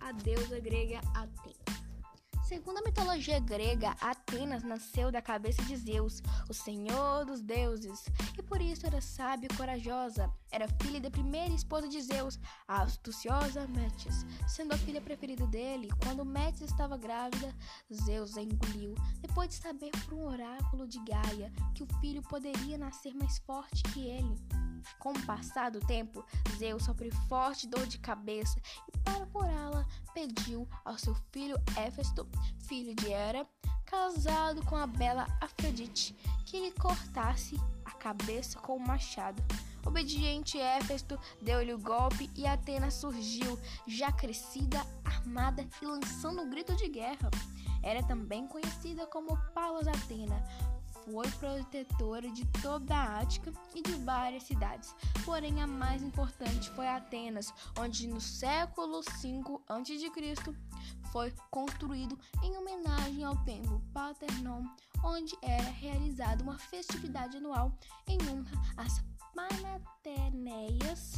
a deusa grega Atena. Segundo a mitologia grega, Atenas nasceu da cabeça de Zeus, o senhor dos deuses, e por isso era sábia e corajosa. Era filha da primeira esposa de Zeus, a astuciosa Metis. Sendo a filha preferida dele, quando Metis estava grávida, Zeus a engoliu, depois de saber por um oráculo de Gaia que o filho poderia nascer mais forte que ele. Com o passar do tempo, Zeus sofreu forte dor de cabeça e, para curá-la, pediu ao seu filho Éfesto, filho de Hera, casado com a bela Afrodite, que lhe cortasse a cabeça com o um machado. Obediente Éfesto deu-lhe o golpe e Atena surgiu, já crescida, armada e lançando um grito de guerra. Era também conhecida como Palas Atena, foi protetora de toda a Ática e de várias cidades. Porém, a mais importante foi Atenas, onde no século V a.C. foi construído em homenagem ao templo Paternon, onde era realizada uma festividade anual em honra às Panateneias